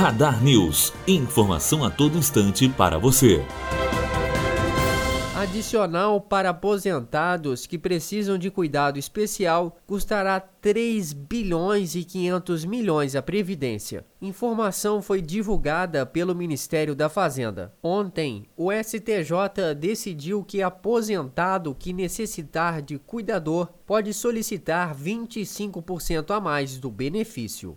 Radar News. Informação a todo instante para você. Adicional para aposentados que precisam de cuidado especial custará 3 bilhões e 500 milhões à Previdência. Informação foi divulgada pelo Ministério da Fazenda. Ontem, o STJ decidiu que aposentado que necessitar de cuidador pode solicitar 25% a mais do benefício.